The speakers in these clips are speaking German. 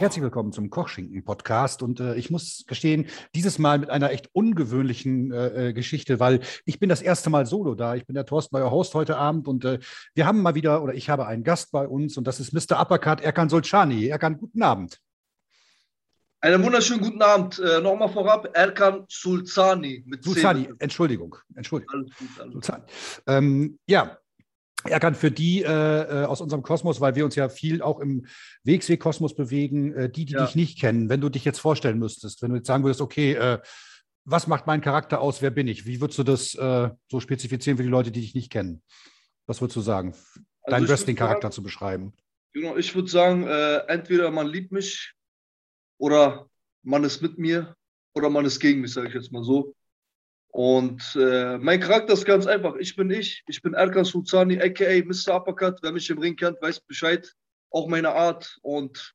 Herzlich willkommen zum Kochschinken-Podcast. Und äh, ich muss gestehen, dieses Mal mit einer echt ungewöhnlichen äh, äh, Geschichte, weil ich bin das erste Mal solo da. Ich bin der Thorsten, euer Host heute Abend. Und äh, wir haben mal wieder, oder ich habe einen Gast bei uns, und das ist Mr. Uppercut Erkan Solchani. Erkan, guten Abend. Einen wunderschönen guten Abend. Äh, Nochmal vorab, Erkan Sulzani. Mit Sulzani, Entschuldigung. Entschuldigung. Alles gut, alles gut. Ähm, ja, er kann für die äh, äh, aus unserem Kosmos, weil wir uns ja viel auch im Wegsweg-Kosmos bewegen, äh, die, die ja. dich nicht kennen, wenn du dich jetzt vorstellen müsstest, wenn du jetzt sagen würdest, okay, äh, was macht mein Charakter aus, wer bin ich? Wie würdest du das äh, so spezifizieren für die Leute, die dich nicht kennen? Was würdest du sagen, also deinen Wrestling-Charakter zu beschreiben? Genau, ich würde sagen, äh, entweder man liebt mich oder man ist mit mir oder man ist gegen mich, sage ich jetzt mal so. Und äh, mein Charakter ist ganz einfach. Ich bin ich. Ich bin Erkan Sultani, aka Mr. Uppercut. Wer mich im Ring kennt, weiß Bescheid. Auch meine Art. Und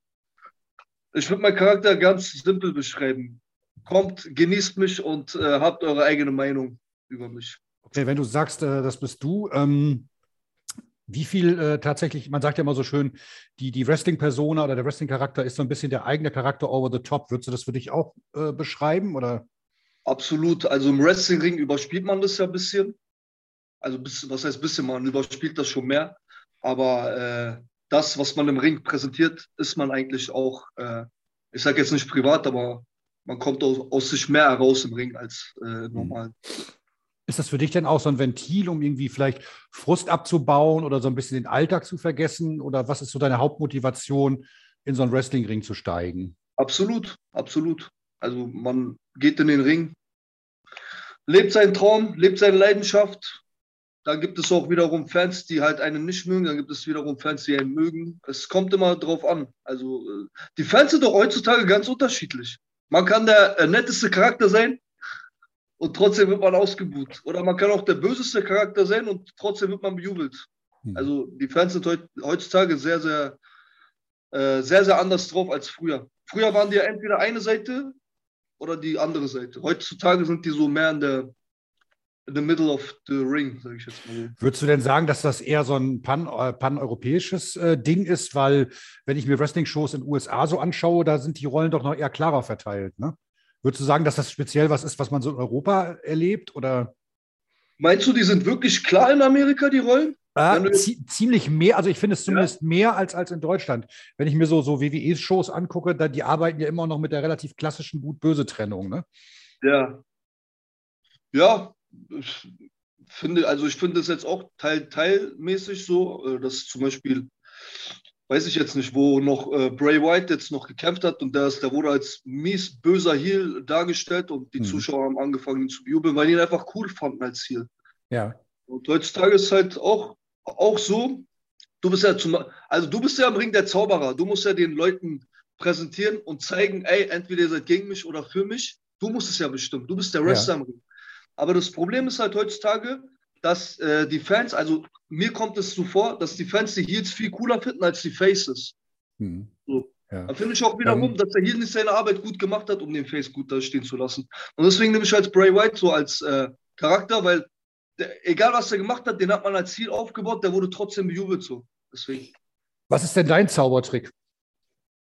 ich würde meinen Charakter ganz simpel beschreiben. Kommt, genießt mich und äh, habt eure eigene Meinung über mich. Okay, wenn du sagst, äh, das bist du, ähm, wie viel äh, tatsächlich, man sagt ja immer so schön, die, die Wrestling-Persona oder der Wrestling-Charakter ist so ein bisschen der eigene Charakter over the top. Würdest du das für dich auch äh, beschreiben? Oder? Absolut. Also im Wrestlingring überspielt man das ja ein bisschen. Also was heißt bisschen, man überspielt das schon mehr. Aber äh, das, was man im Ring präsentiert, ist man eigentlich auch, äh, ich sage jetzt nicht privat, aber man kommt aus, aus, sich mehr heraus im Ring als äh, normal. Ist das für dich denn auch so ein Ventil, um irgendwie vielleicht Frust abzubauen oder so ein bisschen den Alltag zu vergessen? Oder was ist so deine Hauptmotivation, in so einen Wrestlingring zu steigen? Absolut, absolut. Also man geht in den Ring, lebt seinen Traum, lebt seine Leidenschaft. Dann gibt es auch wiederum Fans, die halt einen nicht mögen. Dann gibt es wiederum Fans, die einen mögen. Es kommt immer drauf an. Also äh, die Fans sind doch heutzutage ganz unterschiedlich. Man kann der äh, netteste Charakter sein und trotzdem wird man ausgebucht. Oder man kann auch der böseste Charakter sein und trotzdem wird man bejubelt. Mhm. Also die Fans sind heutzutage sehr, sehr, äh, sehr, sehr anders drauf als früher. Früher waren die ja entweder eine Seite oder die andere Seite. Heutzutage sind die so mehr in der in the middle of the ring, sage ich jetzt mal. Würdest du denn sagen, dass das eher so ein pan, äh, pan-europäisches äh, Ding ist? Weil, wenn ich mir Wrestling-Shows in den USA so anschaue, da sind die Rollen doch noch eher klarer verteilt. Ne? Würdest du sagen, dass das speziell was ist, was man so in Europa erlebt? Oder? Meinst du, die sind wirklich klar in Amerika, die Rollen? Äh, ziemlich mehr, also ich finde es zumindest ja. mehr als, als in Deutschland. Wenn ich mir so, so WWE-Shows angucke, da, die arbeiten ja immer noch mit der relativ klassischen Gut-Böse-Trennung, ne? Ja. Ja, ich finde, also ich finde es jetzt auch teil, teilmäßig so, äh, dass zum Beispiel, weiß ich jetzt nicht, wo noch äh, Bray White jetzt noch gekämpft hat und der, ist, der wurde als mies böser Heel dargestellt und die mhm. Zuschauer haben angefangen, ihn zu jubeln, weil die ihn einfach cool fanden als Heel. Ja. Und heutzutage ist halt auch auch so, du bist ja zum, also du bist ja im Ring der Zauberer. Du musst ja den Leuten präsentieren und zeigen, ey, entweder ihr seid gegen mich oder für mich. Du musst es ja bestimmen. Du bist der Wrestler ja. im Ring. Aber das Problem ist halt heutzutage, dass äh, die Fans, also mir kommt es so vor, dass die Fans die Heels viel cooler finden als die Faces. Hm. So. Ja. Da finde ich auch wiederum, ähm, dass der Heel nicht seine Arbeit gut gemacht hat, um den Face gut da stehen zu lassen. Und deswegen nehme ich als Bray White so als äh, Charakter, weil der, egal was er gemacht hat, den hat man als Ziel aufgebaut, der wurde trotzdem bejubelt so. Deswegen. Was ist denn dein Zaubertrick?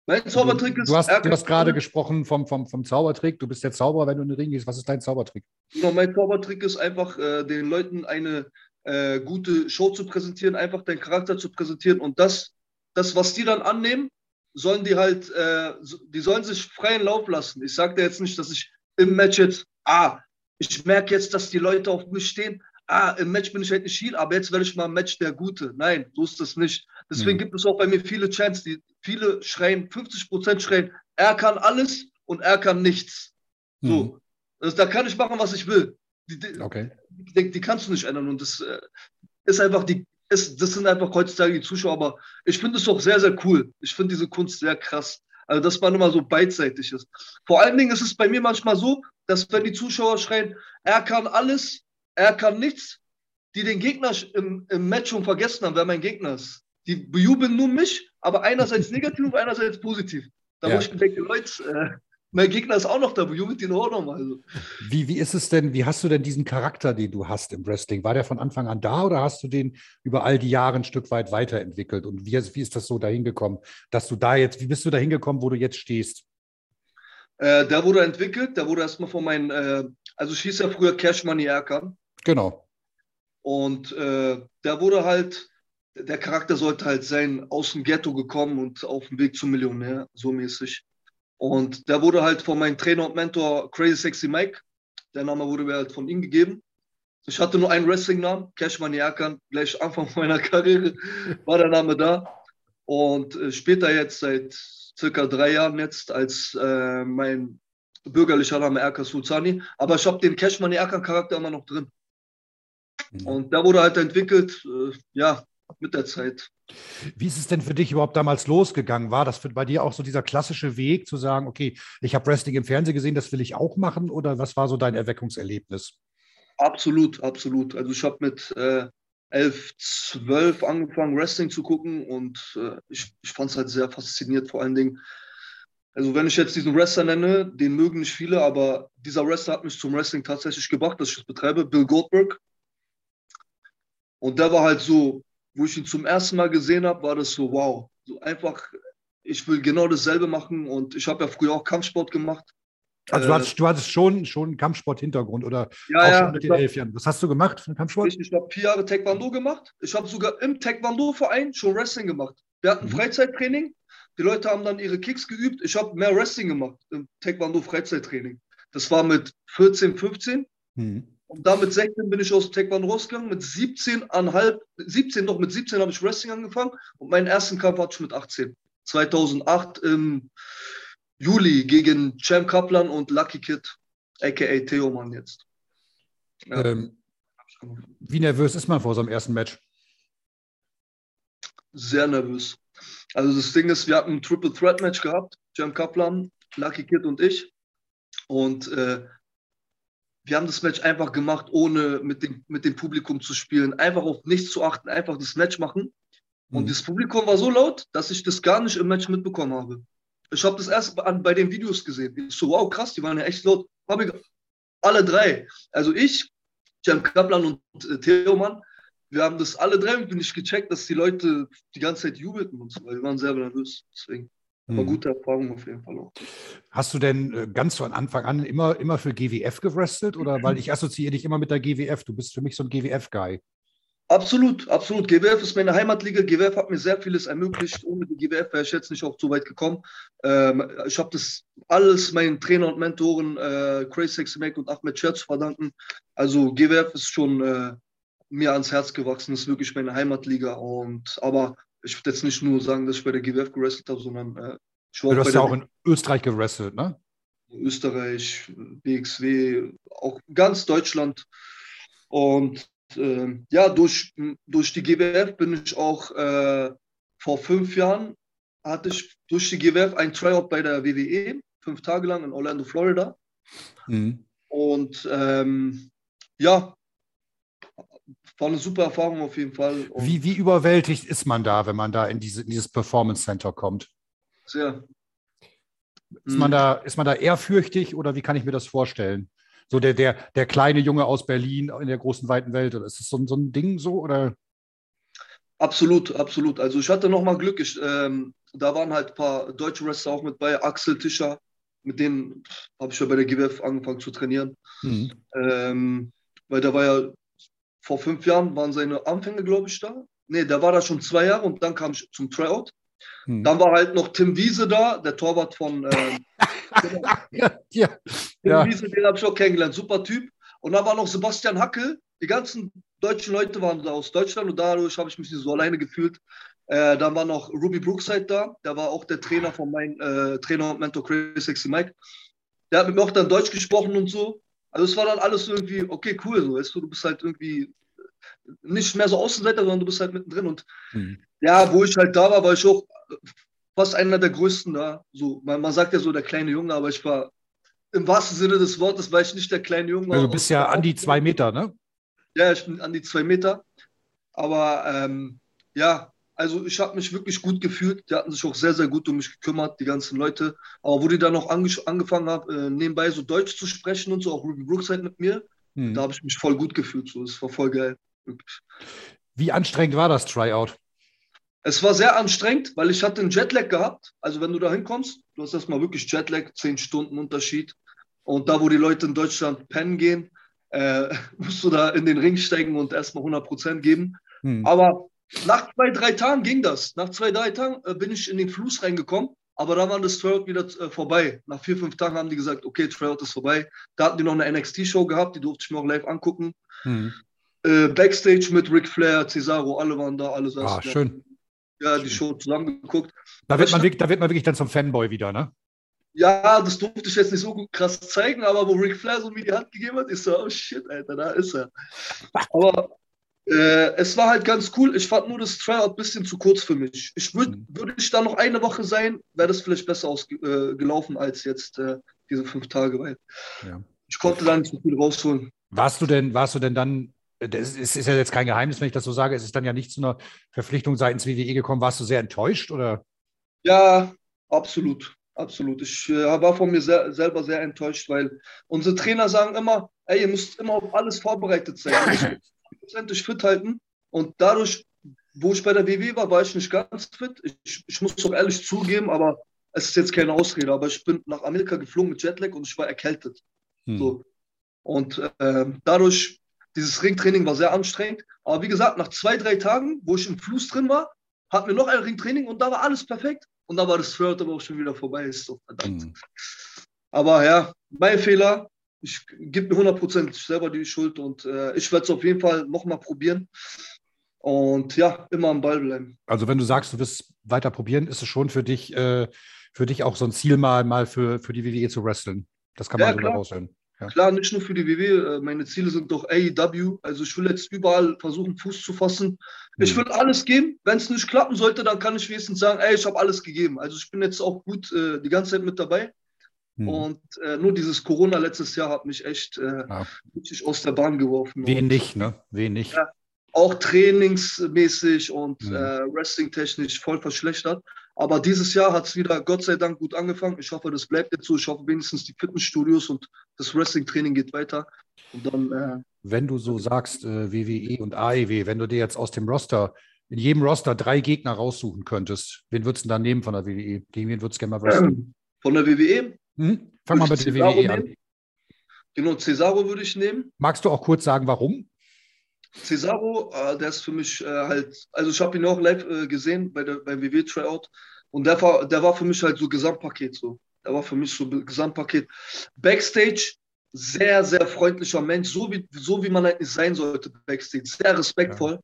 Mein Zaubertrick ist. Du hast, du hast gerade gesprochen vom, vom, vom Zaubertrick. Du bist der Zauberer, wenn du in den Ring gehst. Was ist dein Zaubertrick? Genau, mein Zaubertrick ist einfach, äh, den Leuten eine äh, gute Show zu präsentieren, einfach deinen Charakter zu präsentieren und das, das was die dann annehmen, sollen die halt, äh, die sollen sich freien Lauf lassen. Ich sage dir jetzt nicht, dass ich im Match jetzt, ah, ich merke jetzt, dass die Leute auf mich stehen, ah, im Match bin ich halt nicht Heal, aber jetzt werde ich mal im Match der Gute. Nein, so ist das nicht. Deswegen mhm. gibt es auch bei mir viele Chants, die viele schreien, 50 Prozent schreien, er kann alles und er kann nichts. Mhm. So. Also, da kann ich machen, was ich will. Die, die, okay. die, die kannst du nicht ändern und das äh, ist einfach die, ist, das sind einfach heutzutage die Zuschauer, aber ich finde es auch sehr, sehr cool. Ich finde diese Kunst sehr krass. Also, dass man immer so beidseitig ist. Vor allen Dingen ist es bei mir manchmal so, dass wenn die Zuschauer schreien, er kann alles, er kann nichts, die den Gegner im, im Match schon vergessen haben, wer mein Gegner ist. Die bejubeln nur mich, aber einerseits negativ und einerseits positiv. Da ja. wo ich denke, Leute, äh, mein Gegner ist auch noch da, jubelt ihn auch nochmal. Also. Wie, wie ist es denn, wie hast du denn diesen Charakter, den du hast im Wrestling? War der von Anfang an da oder hast du den über all die Jahre ein Stück weit weiterentwickelt? Und wie, wie ist das so dahin gekommen, dass du da jetzt, wie bist du dahin gekommen, wo du jetzt stehst? Äh, der wurde entwickelt, der wurde erstmal von meinen, äh, also ich hieß ja früher Cash Money Erkan. Genau. Und äh, der wurde halt, der Charakter sollte halt sein, aus dem Ghetto gekommen und auf dem Weg zum Millionär, so mäßig. Und der wurde halt von meinem Trainer und Mentor Crazy Sexy Mike, der Name wurde mir halt von ihm gegeben. Ich hatte nur einen Wrestling-Namen, Cash Money Erkan, gleich Anfang meiner Karriere war der Name da. Und äh, später jetzt seit circa drei Jahren jetzt als äh, mein bürgerlicher Name Erkan Sulzani. Aber ich habe den Cash Money Erkan Charakter immer noch drin. Und der wurde halt entwickelt, äh, ja, mit der Zeit. Wie ist es denn für dich überhaupt damals losgegangen? War das für, bei dir auch so dieser klassische Weg zu sagen, okay, ich habe Wrestling im Fernsehen gesehen, das will ich auch machen? Oder was war so dein Erweckungserlebnis? Absolut, absolut. Also ich habe mit äh, 11, 12 angefangen, Wrestling zu gucken und äh, ich, ich fand es halt sehr fasziniert, vor allen Dingen. Also wenn ich jetzt diesen Wrestler nenne, den mögen nicht viele, aber dieser Wrestler hat mich zum Wrestling tatsächlich gebracht, dass ich das betreibe, Bill Goldberg. Und der war halt so, wo ich ihn zum ersten Mal gesehen habe, war das so, wow, so einfach, ich will genau dasselbe machen und ich habe ja früher auch Kampfsport gemacht. Also du, hattest, du hattest schon, schon einen Kampfsport-Hintergrund oder ja, auch ja, schon mit den elf Jahren. Was hast du gemacht für einen Kampfsport? Ich, habe vier Jahre Taekwondo gemacht. Ich habe sogar im Taekwondo-Verein schon Wrestling gemacht. Wir hatten mhm. Freizeittraining. Die Leute haben dann ihre Kicks geübt. Ich habe mehr Wrestling gemacht im Taekwondo-Freizeittraining. Das war mit 14, 15. Mhm. Und da mit 16 bin ich aus Taekwondo rausgegangen. Mit 17,5, 17 doch, mit 17 habe ich Wrestling angefangen. Und meinen ersten Kampf hatte ich mit 18. 2008 im Juli gegen Cem Kaplan und Lucky Kid, aka Theoman jetzt. Ja. Ähm, wie nervös ist man vor so einem ersten Match? Sehr nervös. Also das Ding ist, wir hatten ein Triple Threat Match gehabt, Cem Kaplan, Lucky Kid und ich. Und äh, wir haben das Match einfach gemacht, ohne mit dem, mit dem Publikum zu spielen, einfach auf nichts zu achten, einfach das Match machen. Und mhm. das Publikum war so laut, dass ich das gar nicht im Match mitbekommen habe. Ich habe das erst bei den Videos gesehen. Ich so, wow, krass, die waren ja echt laut. Habe ich alle drei. Also ich, Jem Kaplan und äh, Theoman, wir haben das alle drei bin ich gecheckt, dass die Leute die ganze Zeit jubelten und so, weil wir waren sehr nervös. Deswegen war hm. gute Erfahrung auf jeden Fall auch. Hast du denn äh, ganz von Anfang an immer, immer für GWF gewrestelt oder weil ich assoziiere dich immer mit der GWF? Du bist für mich so ein GWF-Guy. Absolut, absolut. GWF ist meine Heimatliga. GWF hat mir sehr vieles ermöglicht. Ohne die GWF wäre ich jetzt nicht auch so weit gekommen. Ähm, ich habe das alles meinen Trainer und Mentoren äh, Crazy Sexy Mac und Ahmed Scher zu verdanken. Also GWF ist schon äh, mir ans Herz gewachsen. Ist wirklich meine Heimatliga. Und aber ich würde jetzt nicht nur sagen, dass ich bei der GWF gewrestelt habe, sondern äh, ich war Du hast ja auch in Österreich gewrestelt, ne? Österreich, BXW, auch ganz Deutschland. Und äh, ja, durch, durch die GWF bin ich auch äh, vor fünf Jahren hatte ich durch die GWF ein Tryout bei der WWE, fünf Tage lang in Orlando, Florida. Mhm. Und ähm, ja, war eine super Erfahrung auf jeden Fall. wie, wie überwältigt ist man da, wenn man da in, diese, in dieses Performance Center kommt? Sehr. Ist man, mhm. da, ist man da ehrfürchtig oder wie kann ich mir das vorstellen? so der, der, der kleine Junge aus Berlin in der großen, weiten Welt? Oder ist das so, so ein Ding so? Oder? Absolut, absolut. Also ich hatte nochmal Glück. Ich, ähm, da waren halt ein paar deutsche Wrestler auch mit bei. Axel Tischer, mit denen habe ich ja bei der GWF angefangen zu trainieren. Mhm. Ähm, weil da war ja vor fünf Jahren waren seine Anfänge, glaube ich, da. Nee, da war da schon zwei Jahre und dann kam ich zum Tryout. Mhm. Dann war halt noch Tim Wiese da, der Torwart von äh, ja, ja. ja. Wiese, den habe ich auch kennengelernt. Super Typ. Und dann war noch Sebastian Hackel. Die ganzen deutschen Leute waren da aus Deutschland und dadurch habe ich mich nicht so alleine gefühlt. Äh, dann war noch Ruby Brookside da. Der war auch der Trainer von meinem äh, Trainer und Mentor Crazy Sexy Mike. Der hat mit mir auch dann Deutsch gesprochen und so. Also es war dann alles irgendwie, okay, cool, so, weißt du, du bist halt irgendwie nicht mehr so Außenseiter, sondern du bist halt mittendrin. Und mhm. ja, wo ich halt da war, war ich auch fast einer der größten da. So, man, man sagt ja so der kleine Junge, aber ich war im wahrsten Sinne des Wortes, war ich nicht der kleine Junge. Also du bist ja an die zwei Meter, ne? Ja, ich bin an die zwei Meter. Aber ähm, ja, Also ich habe mich wirklich gut gefühlt. Die hatten sich auch sehr, sehr gut um mich gekümmert, die ganzen Leute. Aber wo die dann noch ange angefangen haben, äh, nebenbei so Deutsch zu sprechen und so, auch Ruby Brookside mit mir, hm. da habe ich mich voll gut gefühlt. So, es war voll geil. Wirklich. Wie anstrengend war das Tryout? Es war sehr anstrengend, weil ich hatte einen Jetlag gehabt. Also wenn du da hinkommst, du hast erstmal wirklich Jetlag, zehn Stunden Unterschied. Und da, wo die Leute in Deutschland pennen gehen, äh, musst du da in den Ring steigen und erstmal 100 Prozent geben. Hm. Aber nach zwei, drei Tagen ging das. Nach zwei, drei Tagen äh, bin ich in den Fluss reingekommen, aber da war das Tryout wieder äh, vorbei. Nach vier, fünf Tagen haben die gesagt, okay, Tryout ist vorbei. Da hatten die noch eine NXT-Show gehabt, die durfte ich mir auch live angucken. Hm. Äh, Backstage mit Ric Flair, Cesaro, alle waren da, alle saßen. Ah, schön. Ja, die Show zusammengeguckt. Da wird, man wirklich, da wird man wirklich dann zum Fanboy wieder, ne? Ja, das durfte ich jetzt nicht so krass zeigen, aber wo Ric Flair so mir die Hand gegeben hat, ist so, oh shit, Alter, da ist er. Aber äh, es war halt ganz cool. Ich fand nur das Tryout ein bisschen zu kurz für mich. Ich würd, mhm. würde ich da noch eine Woche sein, wäre das vielleicht besser ausgelaufen äh, als jetzt äh, diese fünf Tage, weil ja. ich konnte da nicht so viel rausholen. Warst du denn, warst du denn dann das ist, ist, ja jetzt kein Geheimnis, wenn ich das so sage. Es ist dann ja nicht zu einer Verpflichtung seitens WWE gekommen. Warst du sehr enttäuscht oder? Ja, absolut. Absolut. Ich äh, war von mir sehr, selber sehr enttäuscht, weil unsere Trainer sagen immer, ey, ihr müsst immer auf alles vorbereitet sein. Prozentlich fit halten. Und dadurch, wo ich bei der WWE war, war ich nicht ganz fit. Ich, ich muss doch ehrlich zugeben, aber es ist jetzt keine Ausrede. Aber ich bin nach Amerika geflogen mit Jetlag und ich war erkältet. Hm. So. Und äh, dadurch dieses Ringtraining war sehr anstrengend. Aber wie gesagt, nach zwei, drei Tagen, wo ich im Fluss drin war, hatten wir noch ein Ringtraining und da war alles perfekt. Und da war das Third aber auch schon wieder vorbei. Ist so verdammt. Mhm. Aber ja, mein Fehler. Ich gebe mir 100% selber die Schuld und äh, ich werde es auf jeden Fall nochmal probieren. Und ja, immer am Ball bleiben. Also wenn du sagst, du wirst weiter probieren, ist es schon für dich, äh, für dich auch so ein Ziel, mal, mal für, für die WWE zu wresteln. Das kann man ja, so raushören. Ja. Klar, nicht nur für die WWE, äh, meine Ziele sind doch AEW. Also ich will jetzt überall versuchen, Fuß zu fassen. Mhm. Ich will alles geben. Wenn es nicht klappen sollte, dann kann ich wenigstens sagen, ey, ich habe alles gegeben. Also ich bin jetzt auch gut äh, die ganze Zeit mit dabei. Mhm. Und äh, nur dieses Corona letztes Jahr hat mich echt äh, ja. richtig aus der Bahn geworfen. Wenig, ne? Wenig. Ja, auch trainingsmäßig und mhm. äh, wrestling-technisch voll verschlechtert. Aber dieses Jahr hat es wieder Gott sei Dank gut angefangen. Ich hoffe, das bleibt jetzt so. Ich hoffe wenigstens die Fitnessstudios und das Wrestling-Training geht weiter. Und dann, äh, wenn du so sagst, äh, WWE und AEW, wenn du dir jetzt aus dem Roster, in jedem Roster drei Gegner raussuchen könntest, wen würdest du dann nehmen von der WWE? Gegen wen würdest du gerne mal wresteln? Von der WWE? Hm? Fang mal mit der WWE an. Genau, Cesaro würde ich nehmen. Magst du auch kurz sagen, warum? Cesaro, äh, der ist für mich äh, halt, also ich habe ihn auch live äh, gesehen bei der, beim WW Tryout und der war, der war für mich halt so Gesamtpaket so. Der war für mich so Gesamtpaket. Backstage, sehr, sehr freundlicher Mensch, so wie, so wie man eigentlich sein sollte Backstage. Sehr respektvoll. Ja.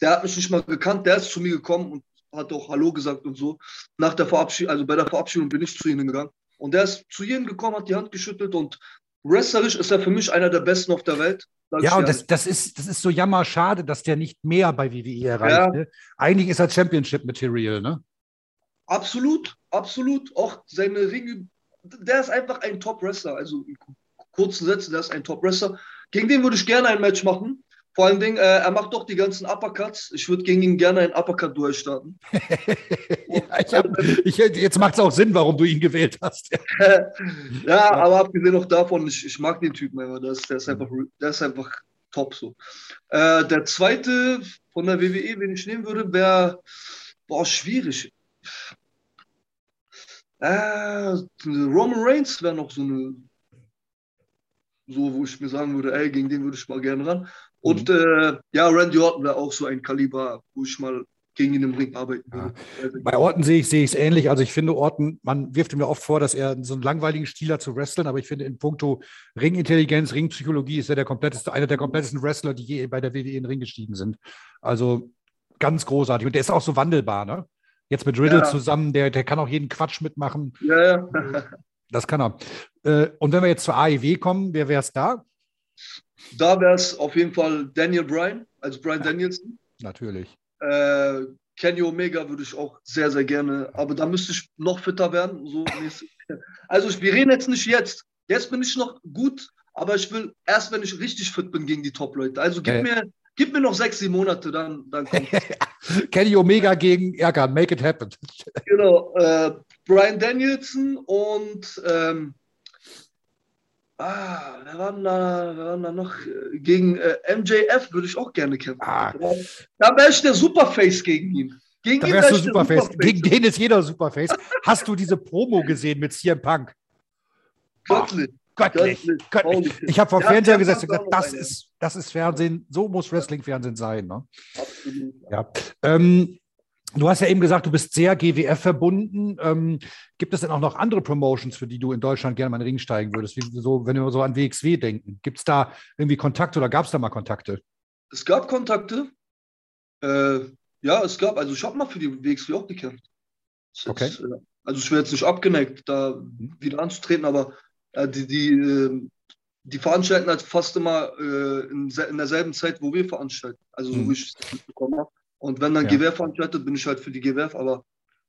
Der hat mich nicht mal gekannt, der ist zu mir gekommen und hat auch Hallo gesagt und so. Nach der Verabschiedung, also bei der Verabschiedung bin ich zu ihnen gegangen. Und der ist zu ihnen gekommen, hat die Hand geschüttelt und wrestlerisch ist er für mich einer der besten auf der Welt. Ja, und das, das, ist, das ist so jammerschade, dass der nicht mehr bei WWE erreicht. Ja. Ne? Eigentlich ist er Championship Material, ne? Absolut, absolut. Auch seine Ringe, der ist einfach ein Top-Wrestler. Also in kurzen Sätzen, der ist ein Top-Wrestler. Gegen den würde ich gerne ein Match machen. Vor allen Dingen, äh, er macht doch die ganzen Uppercuts. Ich würde gegen ihn gerne ein Uppercut-Duell starten. ja, ich hab, ich, jetzt macht es auch Sinn, warum du ihn gewählt hast. ja, ja, aber abgesehen auch davon, ich, ich mag den Typen einfach. Der ist, der ist, einfach, der ist einfach top so. Äh, der zweite von der WWE, den ich nehmen würde, wäre, boah, schwierig. Äh, Roman Reigns wäre noch so eine, so, wo ich mir sagen würde, ey, gegen den würde ich mal gerne ran. Und mhm. äh, ja, Randy Orton wäre auch so ein Kaliber, wo ich mal gegen ihn im Ring arbeiten würde. Ja. Bei Orton sehe ich es ähnlich. Also ich finde Orton, man wirft ihm ja oft vor, dass er so einen langweiligen Stil hat zu wresteln, aber ich finde in puncto Ringintelligenz, Ringpsychologie ist er der kompletteste, einer der komplettesten Wrestler, die je bei der WWE in den Ring gestiegen sind. Also ganz großartig. Und der ist auch so wandelbar, ne? Jetzt mit Riddle ja. zusammen, der, der kann auch jeden Quatsch mitmachen. Ja, ja. Das kann er. Äh, und wenn wir jetzt zur AEW kommen, wer wäre es da? Da wäre es auf jeden Fall Daniel Bryan, also Bryan Danielson. Natürlich. Äh, Kenny Omega würde ich auch sehr, sehr gerne, aber da müsste ich noch fitter werden. So also wir reden jetzt nicht jetzt. Jetzt bin ich noch gut, aber ich will erst, wenn ich richtig fit bin gegen die Top-Leute. Also gib, okay. mir, Gib mir noch sechs, sieben Monate, dann, dann kommt Kenny Omega gegen Erkan, make it happen. Genau, äh, Brian Danielson und ähm, ah, wer war denn da, wer war da noch? Gegen äh, MJF würde ich auch gerne kämpfen. Ah. Da wäre ich der Superface gegen ihn. Gegen da wärst du Superface. Superface. Gegen den ist jeder Superface. Hast du diese Promo gesehen mit CM Punk? Göttlich. Oh. Göttlich, göttlich. Ich habe vor ja, Fernseher gesetzt und gesagt, das ist, das ist Fernsehen, so muss Wrestling-Fernsehen sein. Ne? Absolut. Ja. Ähm, du hast ja eben gesagt, du bist sehr GWF verbunden. Ähm, gibt es denn auch noch andere Promotions, für die du in Deutschland gerne mal in den Ring steigen würdest? Wie, so, wenn wir so an WXW denken. Gibt es da irgendwie Kontakte oder gab es da mal Kontakte? Es gab Kontakte. Äh, ja, es gab, also ich habe mal für die WXW auch gekämpft. Okay. Jetzt, äh, also ich wäre jetzt nicht abgeneigt, da mhm. wieder anzutreten, aber äh, die, die, ähm, die veranstalten halt fast immer äh, in, in, derselben Zeit, wo wir veranstalten. Also so mhm. wie ich es mitbekommen habe. Und wenn dann ja. Gewehr veranstaltet, bin ich halt für die Gewehr, aber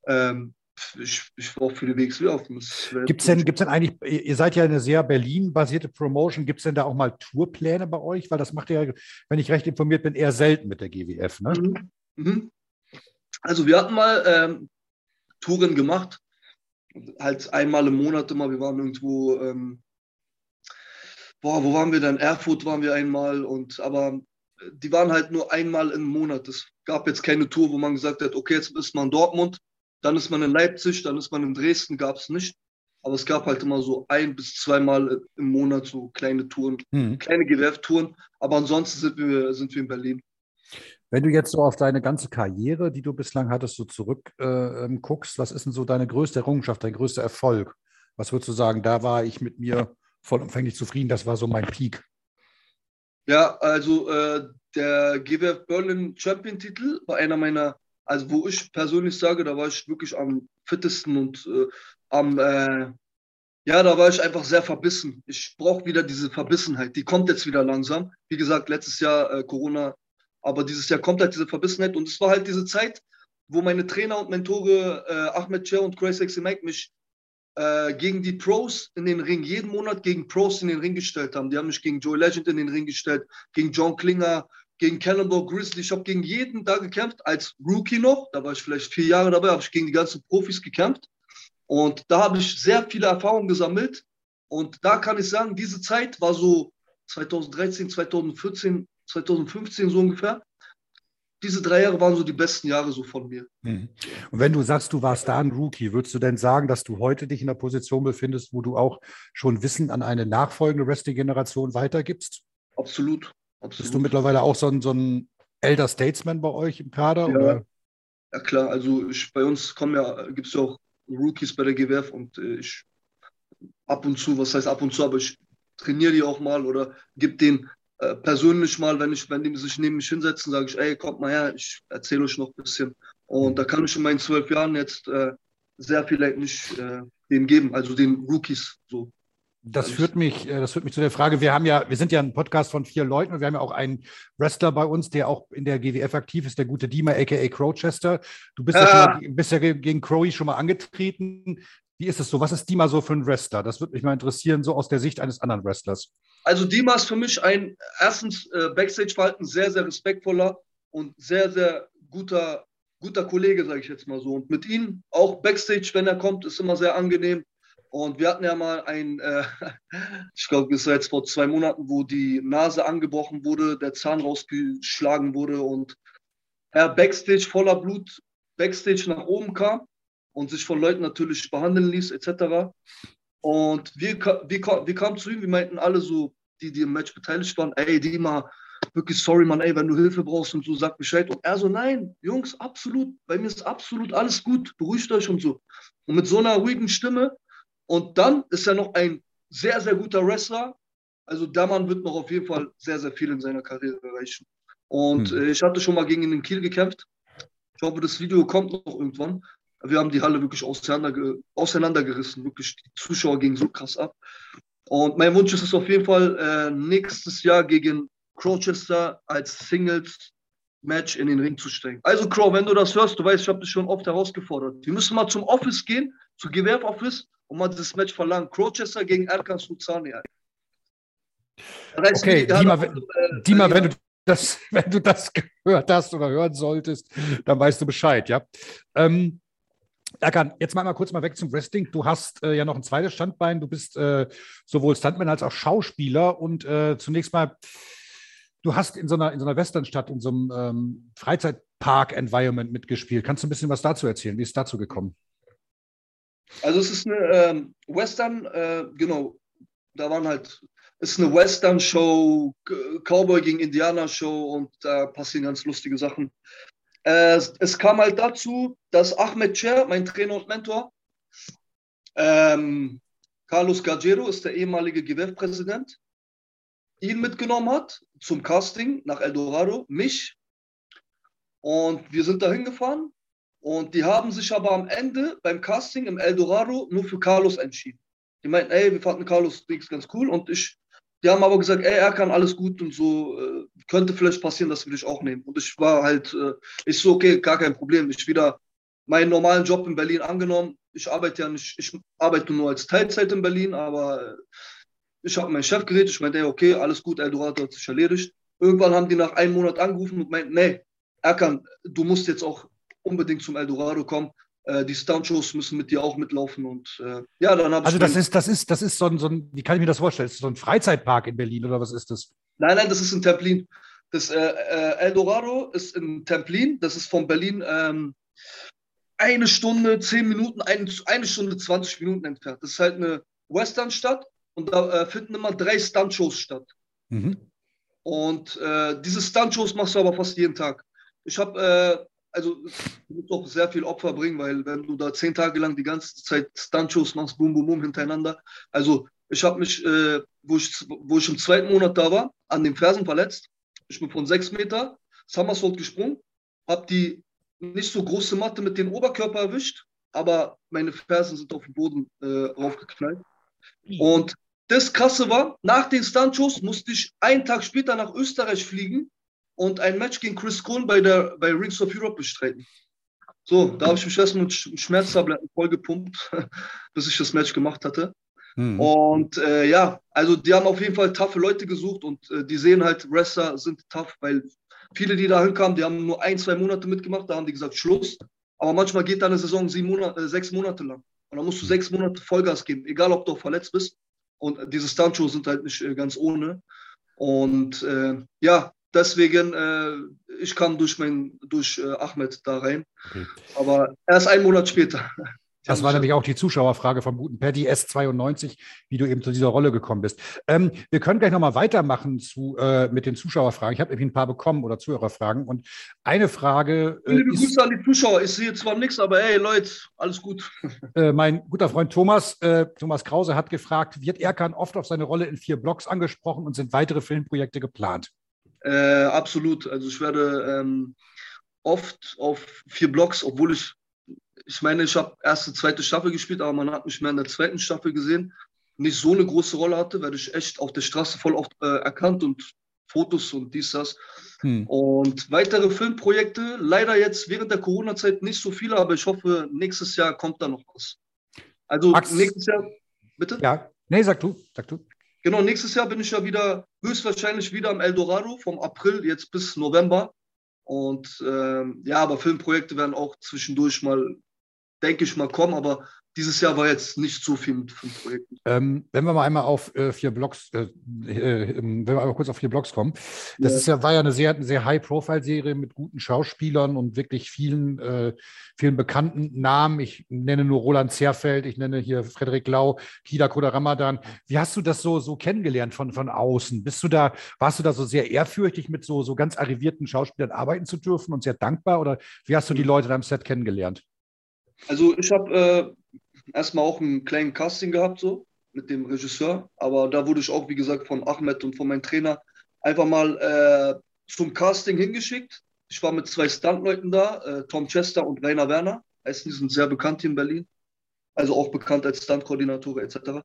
ähm, ich, ich brauche für die WXW auf. Gibt es denn, gibt's denn eigentlich, ihr seid ja eine sehr Berlin-basierte Promotion, gibt es denn da auch mal Tourpläne bei euch? Weil das macht ihr ja, wenn ich recht informiert bin, eher selten mit der GWF, ne? Mhm. Mhm. Also wir hatten mal ähm, Touren gemacht, halt einmal im Monat immer. Wir waren irgendwo, ähm, boah, wo waren wir denn? Erfurt waren wir einmal und aber die waren halt nur einmal im Monat. Es gab jetzt keine Tour, wo man gesagt hat, okay, jetzt ist man in Dortmund, dann ist man in Leipzig, dann ist man in Dresden, gab es nicht. Aber es gab halt immer so ein bis zweimal im Monat so kleine Touren, mhm. kleine Gewerftouren. Aber ansonsten sind wir, sind wir in Berlin. Wenn du jetzt so auf deine ganze Karriere, die du bislang hattest, so zurück äh, ähm, was ist denn so deine größte Errungenschaft, dein größter Erfolg? Was würdest du sagen, da war ich mit mir vollumfänglich zufrieden, das war so mein Peak? Ja, also äh, der GWF Berlin Champion-Titel war einer meiner, also wo ich persönlich sage, da war ich wirklich am fittesten und äh, am, äh, ja, da war ich einfach sehr verbissen. Ich brauche wieder diese Verbissenheit, die kommt jetzt wieder langsam. Wie gesagt, letztes Jahr äh, Corona aber dieses Jahr kommt halt diese Verbissenheit und es war halt diese Zeit, wo meine Trainer und Mentore äh, Ahmed Cher und Grace Mike mich äh, gegen die Pros in den Ring, jeden Monat gegen Pros in den Ring gestellt haben. Die haben mich gegen Joey Legend in den Ring gestellt, gegen John Klinger, gegen Cannonball Grizzly. Ich habe gegen jeden da gekämpft, als Rookie noch. Da war ich vielleicht vier Jahre dabei, habe ich gegen die ganzen Profis gekämpft. Und da habe ich sehr viele Erfahrungen gesammelt. Und da kann ich sagen, diese Zeit war so 2013, 2014 2015 so ungefähr. Diese drei Jahre waren so die besten Jahre so von mir. Mhm. Und wenn du sagst, du warst da ein Rookie, würdest du denn sagen, dass du heute dich in der Position befindest, wo du auch schon Wissen an eine nachfolgende Wrestling-Generation weitergibst? Absolut, absolut. Bist du mittlerweile auch so ein, so ein Elder Statesman bei euch im Kader? Ja, oder? ja klar. Also ich, bei uns kommen ja, gibt es ja auch Rookies bei der GWF und äh, ich ab und zu, was heißt ab und zu, aber ich trainiere die auch mal oder gebe denen äh, persönlich mal, wenn ich, wenn die sich neben mich hinsetzen, sage ich, ey, kommt mal her, ich erzähle euch noch ein bisschen. Und da kann ich in meinen zwölf Jahren jetzt äh, sehr viel eigentlich äh, denen geben, also den Rookies so. Das führt mich, äh, das führt mich zu der Frage. Wir haben ja, wir sind ja ein Podcast von vier Leuten und wir haben ja auch einen Wrestler bei uns, der auch in der GWF aktiv ist, der gute Dima, aka Crowchester. Du bist ja, ja, mal, bist ja gegen Crowy schon mal angetreten. Wie ist es so? Was ist Dima so für ein Wrestler? Das würde mich mal interessieren, so aus der Sicht eines anderen Wrestlers. Also Dima ist für mich ein erstens äh, Backstage-Verhalten sehr, sehr respektvoller und sehr, sehr guter, guter Kollege, sage ich jetzt mal so. Und mit ihm auch Backstage, wenn er kommt, ist immer sehr angenehm. Und wir hatten ja mal ein, äh, ich glaube, es war jetzt vor zwei Monaten, wo die Nase angebrochen wurde, der Zahn rausgeschlagen wurde und er Backstage voller Blut Backstage nach oben kam und sich von Leuten natürlich behandeln ließ, etc. Und wir, wir, wir kamen zu ihm, wir meinten alle so, die, die im Match beteiligt waren, ey, Dima, wirklich sorry, Mann, ey, wenn du Hilfe brauchst und so, sag Bescheid. Und er so, nein, Jungs, absolut, bei mir ist absolut alles gut, beruhigt euch und so. Und mit so einer ruhigen Stimme. Und dann ist er noch ein sehr, sehr guter Wrestler. Also der Mann wird noch auf jeden Fall sehr, sehr viel in seiner Karriere erreichen. Und hm. äh, ich hatte schon mal gegen ihn in Kiel gekämpft. Ich hoffe, das Video kommt noch irgendwann. Wir haben die Halle wirklich auseinander, auseinandergerissen. Wirklich, die Zuschauer gingen so krass ab. Und mein Wunsch ist es auf jeden Fall, äh, nächstes Jahr gegen Crowchester als Singles-Match in den Ring zu steigen. Also, Crow, wenn du das hörst, du weißt, ich habe dich schon oft herausgefordert. Wir müssen mal zum Office gehen, zu Gewerbeoffice und mal dieses Match verlangen. Crowchester gegen Erkan Sulzani. Okay, Dima, äh, Dima, wenn du das, wenn du das gehört hast oder hören solltest, dann weißt du Bescheid, ja. Ähm, Erkan, jetzt mal, mal kurz mal weg zum Wrestling. Du hast äh, ja noch ein zweites Standbein. Du bist äh, sowohl Stuntman als auch Schauspieler. Und äh, zunächst mal, du hast in so einer, in so einer Westernstadt, in so einem ähm, Freizeitpark-Environment mitgespielt. Kannst du ein bisschen was dazu erzählen? Wie ist es dazu gekommen? Also es ist eine ähm, Western, äh, genau, da waren halt, es ist eine Western-Show, Cowboy gegen Indianer-Show und da passieren ganz lustige Sachen. Äh, es kam halt dazu, dass Ahmed Cher, mein Trainer und Mentor, ähm, Carlos Gagero ist der ehemalige GWF-Präsident, ihn mitgenommen hat zum Casting nach Eldorado, mich. Und wir sind da hingefahren und die haben sich aber am Ende beim Casting im Eldorado nur für Carlos entschieden. Die meinten, ey, wir fanden Carlos Dix ganz cool und ich, die haben aber gesagt, ey, er kann alles gut und so, äh, könnte vielleicht passieren, dass wir dich auch nehmen. Und ich war halt, äh, ich so, okay, gar kein Problem. Ich wieder meinen normalen Job in Berlin angenommen. Ich arbeite ja nicht, ich arbeite nur als Teilzeit in Berlin, aber äh, ich habe meinen Chef geredet, ich meinte, okay, alles gut, Eldorado hat sich erledigt. Irgendwann haben die nach einem Monat angerufen und meinten, nee, Erkan, du musst jetzt auch unbedingt zum Eldorado kommen äh, die Stuntshows müssen mit dir auch mitlaufen und äh, ja, dann habe ich. Also das ist, das ist, das ist so ein, so ein, wie kann ich mir das vorstellen? Ist das so ein Freizeitpark in Berlin oder was ist das? Nein, nein, das ist in Templin. Das äh, äh, Eldorado ist in Templin, das ist von Berlin ähm, eine Stunde, zehn Minuten, ein, eine Stunde, 20 Minuten entfernt. Das ist halt eine Westernstadt und da äh, finden immer drei Stuntshows statt. Mhm. Und äh, diese Stuntshows machst du aber fast jeden Tag. Ich habe äh, also du musst auch sehr viel Opfer bringen, weil wenn du da zehn Tage lang die ganze Zeit Stuntshows machst, boom, boom, boom, hintereinander. Also ich habe mich, äh, wo, ich, wo ich im zweiten Monat da war, an den Fersen verletzt. Ich bin von sechs Meter Somersault gesprungen, habe die nicht so große Matte mit dem Oberkörper erwischt, aber meine Fersen sind auf den Boden äh, raufgeknallt. Mhm. Und das Krasse war, nach den Stuntshows musste ich einen Tag später nach Österreich fliegen und ein Match gegen Chris Cohn bei, der, bei Rings of Europe bestreiten. So, da habe ich mich erstmal mit Schmerztabletten vollgepumpt, bis ich das Match gemacht hatte. Mhm. Und äh, ja, also die haben auf jeden Fall taffe Leute gesucht und äh, die sehen halt, Wrestler sind tough, weil viele, die da hinkamen, die haben nur ein, zwei Monate mitgemacht, da haben die gesagt, Schluss. Aber manchmal geht da eine Saison sieben Monate, äh, sechs Monate lang. Und dann musst du sechs Monate Vollgas geben, egal ob du auch verletzt bist. Und diese Stuntshows sind halt nicht äh, ganz ohne. Und äh, ja, deswegen, äh, ich kam durch, mein, durch äh, Ahmed da rein. Okay. Aber erst einen Monat später. Das war nämlich auch die Zuschauerfrage vom guten Paddy S92, wie du eben zu dieser Rolle gekommen bist. Ähm, wir können gleich nochmal weitermachen zu, äh, mit den Zuschauerfragen. Ich habe nämlich ein paar bekommen oder Zuhörerfragen. Und eine Frage. Äh, Liebe Grüße an die Zuschauer. Ich sehe zwar nichts, aber hey Leute, alles gut. Äh, mein guter Freund Thomas, äh, Thomas Krause hat gefragt, wird Erkan oft auf seine Rolle in vier Blogs angesprochen und sind weitere Filmprojekte geplant? Äh, absolut. Also ich werde ähm, oft auf vier Blocks, obwohl ich, ich meine, ich habe erste, zweite Staffel gespielt, aber man hat mich mehr in der zweiten Staffel gesehen. Nicht so eine große Rolle hatte, werde ich echt auf der Straße voll oft äh, erkannt und Fotos und dies, das. Hm. Und weitere Filmprojekte, leider jetzt während der Corona-Zeit nicht so viele, aber ich hoffe, nächstes Jahr kommt da noch was. Also Max, nächstes Jahr, bitte? Ja, nee, sag du, sag du. Genau, nächstes Jahr bin ich ja wieder, höchstwahrscheinlich wieder am Eldorado, vom April jetzt bis November. Und ähm, ja, aber Filmprojekte werden auch zwischendurch mal, denke ich mal, kommen. Aber dieses Jahr war jetzt nicht so viel mit fünf Projekten. Ähm, wenn wir mal einmal auf äh, vier Blocks, äh, äh, wenn wir einmal kurz auf vier Blocks kommen, das ja. ist ja, war ja eine sehr, eine sehr High-Profile-Serie mit guten Schauspielern und wirklich vielen, äh, vielen bekannten Namen. Ich nenne nur Roland Zerfeld, ich nenne hier Frederik Lau, Kida Koda Ramadan. Wie hast du das so, so kennengelernt von, von außen? Bist du da, warst du da so sehr ehrfürchtig, mit so, so ganz arrivierten Schauspielern arbeiten zu dürfen und sehr dankbar? Oder wie hast du die Leute da am Set kennengelernt? Also ich habe äh, erstmal auch einen kleinen Casting gehabt, so mit dem Regisseur. Aber da wurde ich auch, wie gesagt, von Ahmed und von meinem Trainer einfach mal äh, zum Casting hingeschickt. Ich war mit zwei Stuntleuten da, äh, Tom Chester und Rainer Werner. die sind sehr bekannt hier in Berlin. Also auch bekannt als Stuntkoordinatoren etc.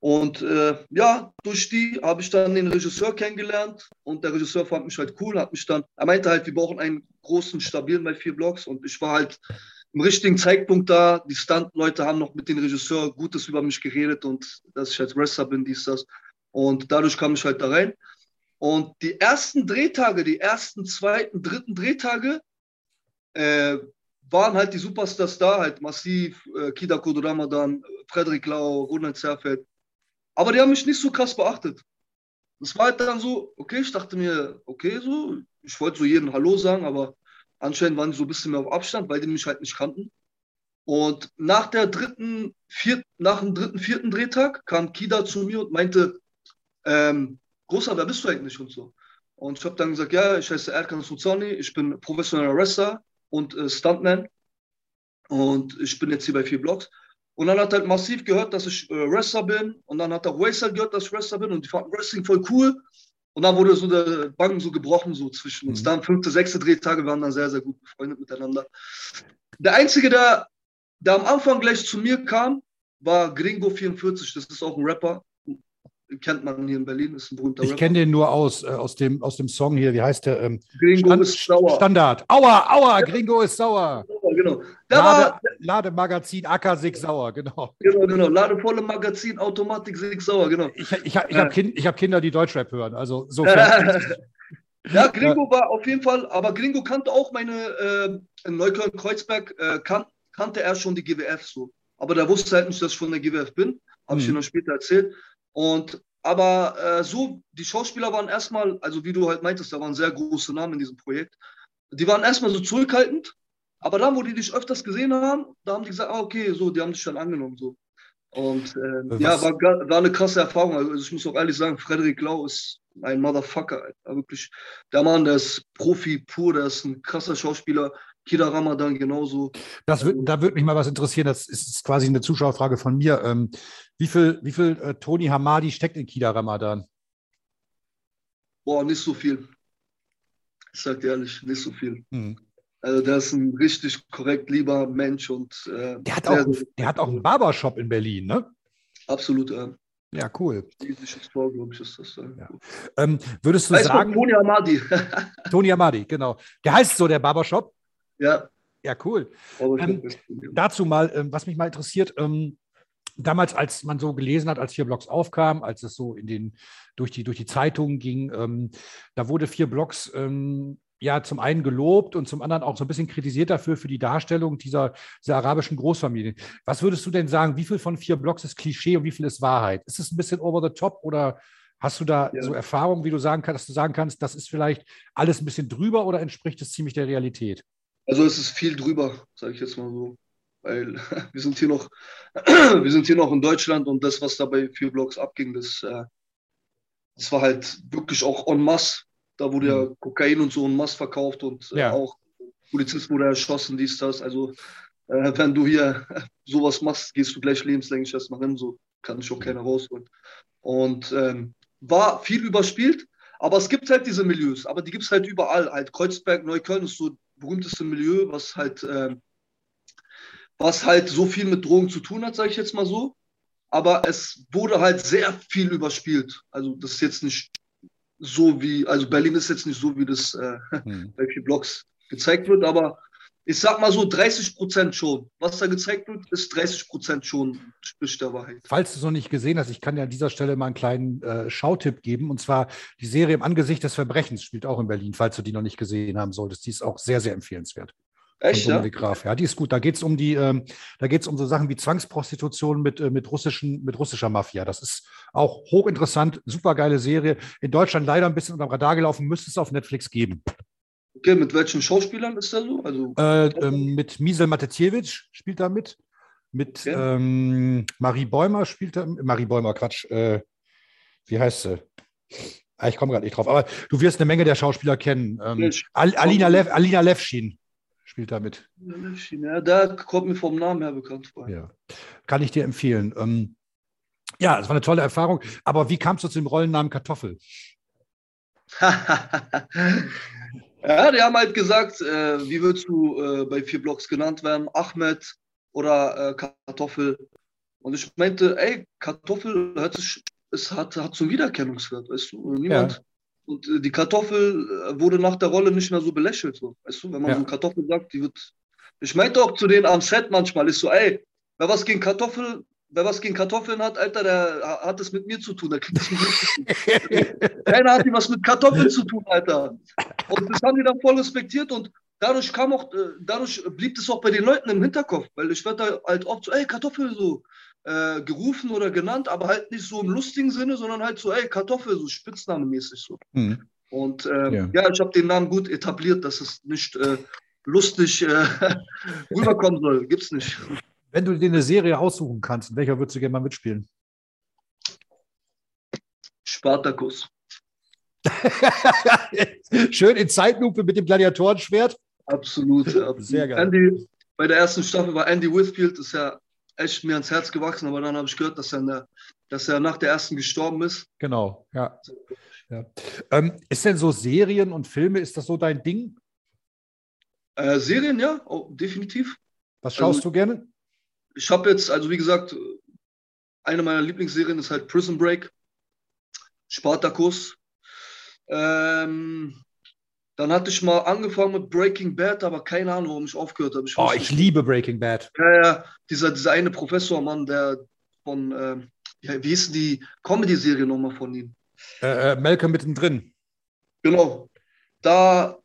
Und äh, ja, durch die habe ich dann den Regisseur kennengelernt und der Regisseur fand mich halt cool, hat mich dann, er meinte halt, wir brauchen einen großen, stabilen bei vier Blocks und ich war halt im richtigen Zeitpunkt da. Die Stunt-Leute haben noch mit dem Regisseur Gutes über mich geredet und dass ich halt Wrestler bin, dies, das. Und dadurch kam ich halt da rein. Und die ersten Drehtage, die ersten, zweiten, dritten Drehtage, äh, waren halt die Superstars da, halt Massiv, äh, Kida Ramadan, Frederik Lau, Ronald Zerfeld. Aber die haben mich nicht so krass beachtet. Das war halt dann so, okay, ich dachte mir, okay, so, ich wollte so jedem Hallo sagen, aber anscheinend waren die so ein bisschen mehr auf Abstand, weil die mich halt nicht kannten. Und nach der dritten, vierten, nach dem dritten, vierten Drehtag kam Kida zu mir und meinte, ähm, Großer, wer bist du eigentlich und so. Und ich habe dann gesagt, ja, ich heiße Erkan Sultani, ich bin professioneller Wrestler und äh, Stuntman und ich bin jetzt hier bei vier Blocks. Und dann hat halt massiv gehört, dass ich äh, Wrestler bin und dann hat auch Wayside gehört, dass ich Wrestler bin und die fanden Wrestling voll cool. Und dann wurde so der Bank so gebrochen so zwischen uns. Mhm. Dann fünfte, sechste Drehtage waren dann sehr, sehr gut befreundet miteinander. Der Einzige, der, der am Anfang gleich zu mir kam, war Gringo44. Das ist auch ein Rapper kennt man hier in Berlin, ist ein berühmter Ich kenne den nur aus, äh, aus, dem, aus dem Song hier, wie heißt der? Ähm, Gringo Stand, ist sauer. Standard. Aua, aua. Gringo ist sauer. Genau. Da Lade, war, Lademagazin Acker Sig Sauer, genau. Genau, genau. Ladevolle Magazin, Automatik Sig Sauer, genau. Ich, ich, ich, habe kind, hab Kinder, die Deutschrap hören, also so. ja, Gringo war auf jeden Fall, aber Gringo kannte auch meine, äh, in Neukölln-Kreuzberg, äh, kan kannte er schon die GWF so. Aber der wusste halt nicht, dass ich von der GWF bin. Habe ich mhm. ihm dann später erzählt. Und aber äh, so, die Schauspieler waren erstmal, also wie du halt meintest, da waren sehr große Namen in diesem Projekt. Die waren erstmal so zurückhaltend, aber dann, wo die dich öfters gesehen haben, da haben die gesagt, ah, okay, so, die haben dich dann angenommen. So. Und äh, ja, war, war eine krasse Erfahrung. Also ich muss auch ehrlich sagen, Frederik Lau ist ein Motherfucker. Alter. Wirklich, der Mann, der ist Profi pur, der ist ein krasser Schauspieler. Kida Ramadan genauso. Das wird, da würde mich mal was interessieren. Das ist quasi eine Zuschauerfrage von mir. Ähm, wie viel, wie viel äh, Toni Hamadi steckt in Kida Ramadan? Boah, nicht so viel. Ich sag dir ehrlich, nicht so viel. Hm. Also der ist ein richtig korrekt lieber Mensch und äh, der, hat auch, der hat auch einen Barbershop in Berlin, ne? Absolut, ja. Ja, cool. Tor, glaube ich, ist das. Ja. Ähm, würdest du Weiß sagen. Toni Hamadi. Toni Hamadi, genau. Der heißt so, der Barbershop? Ja. Ja, cool. Ähm, dazu mal, ähm, was mich mal interessiert, ähm, damals, als man so gelesen hat, als vier Blocks aufkam, als es so in den, durch die, durch die Zeitungen ging, ähm, da wurde vier Blocks ähm, ja zum einen gelobt und zum anderen auch so ein bisschen kritisiert dafür, für die Darstellung dieser, dieser arabischen Großfamilie. Was würdest du denn sagen, wie viel von vier Blocks ist Klischee und wie viel ist Wahrheit? Ist es ein bisschen over the top oder hast du da ja. so Erfahrungen, wie du sagen kannst, dass du sagen kannst, das ist vielleicht alles ein bisschen drüber oder entspricht es ziemlich der Realität? Also es ist viel drüber, sage ich jetzt mal so. Weil wir sind hier noch, wir sind hier noch in Deutschland und das, was da bei vier Blocks abging, das, äh, das war halt wirklich auch en masse. Da wurde ja mhm. Kokain und so en masse verkauft und äh, ja. auch Polizist wurde erschossen, dies, das. Also äh, wenn du hier sowas machst, gehst du gleich lebenslänglich erstmal hin, so kann ich auch keiner rausholen. Und ähm, war viel überspielt, aber es gibt halt diese Milieus, aber die gibt es halt überall. Halt Kreuzberg, Neukölln ist so berühmteste Milieu, was halt, äh, was halt so viel mit Drogen zu tun hat, sage ich jetzt mal so. Aber es wurde halt sehr viel überspielt. Also das ist jetzt nicht so wie, also Berlin ist jetzt nicht so, wie das äh, hm. bei vier Blocks gezeigt wird, aber ich sag mal so 30 Prozent schon. Was da gezeigt wird, ist 30 Prozent schon spricht der Wahrheit. Falls du es noch nicht gesehen hast, ich kann ja an dieser Stelle mal einen kleinen äh, Schautipp geben. Und zwar die Serie im Angesicht des Verbrechens spielt auch in Berlin, falls du die noch nicht gesehen haben solltest. Die ist auch sehr, sehr empfehlenswert. Echt, ja? Graf. Ja, die ist gut. Da geht es um die, ähm, da geht um so Sachen wie Zwangsprostitution mit, äh, mit, russischen, mit russischer Mafia. Das ist auch hochinteressant, super geile Serie. In Deutschland leider ein bisschen unter dem Radar gelaufen, müsste es auf Netflix geben. Okay, mit welchen Schauspielern ist das so? Also, äh, ähm, mit Misel Mateciewicz spielt da mit. Mit okay. ähm, Marie Bäumer spielt da. Marie Bäumer, Quatsch. Äh, wie heißt sie? Ah, ich komme gerade nicht drauf. Aber du wirst eine Menge der Schauspieler kennen. Ähm, Al Alina, Lev, Alina Levschin spielt da mit. Ja, da kommt mir vom Namen her bekannt vor. Ja. Kann ich dir empfehlen. Ähm, ja, es war eine tolle Erfahrung. Aber wie kamst du zu dem Rollennamen Kartoffel? Ja, die haben halt gesagt, äh, wie würdest du äh, bei vier Blocks genannt werden? Ahmed oder äh, Kartoffel. Und ich meinte, ey, Kartoffel hört sich, es hat, hat so einen Wiedererkennungswert, weißt du? Niemand. Ja. Und äh, die Kartoffel äh, wurde nach der Rolle nicht mehr so belächelt, so, weißt du? Wenn man ja. so Kartoffel sagt, die wird. Ich meinte auch zu denen am Set manchmal, ist so, ey, wer was gegen Kartoffel wer was gegen Kartoffeln hat, Alter, der hat es mit mir zu tun. Der kriegt das mit mir zu tun. Keiner hat was mit Kartoffeln zu tun, Alter. Und das haben die dann voll respektiert und dadurch kam auch, äh, dadurch blieb es auch bei den Leuten im Hinterkopf, weil ich werde da halt oft so, ey, Kartoffel so äh, gerufen oder genannt, aber halt nicht so im lustigen Sinne, sondern halt so, ey, Kartoffel, so spitznamemäßig so. Mhm. Und ähm, ja. ja. ich habe den Namen gut etabliert, dass es nicht äh, lustig äh, rüberkommen soll. Gibt's nicht. Wenn du dir eine Serie aussuchen kannst, in welcher würdest du gerne mal mitspielen? Spartacus. Schön in Zeitlupe mit dem Gladiatorenschwert. Absolut, absolut. Sehr geil. Andy, bei der ersten Staffel war Andy Whitfield, ist ja echt mir ans Herz gewachsen, aber dann habe ich gehört, dass er, der, dass er nach der ersten gestorben ist. Genau, ja. ja. Ähm, ist denn so Serien und Filme, ist das so dein Ding? Äh, Serien, ja, oh, definitiv. Was schaust also, du gerne? Ich habe jetzt, also wie gesagt, eine meiner Lieblingsserien ist halt Prison Break, Spartacus. Ähm, dann hatte ich mal angefangen mit Breaking Bad, aber keine Ahnung, warum ich aufgehört habe. Ich oh, ich liebe Breaking Bad. Ja, ja, dieser, dieser eine Professor, Mann, der von, äh, ja, wie hieß die Comedy-Serie nochmal von ihm? Äh, äh, Malcolm mittendrin. Genau. Da,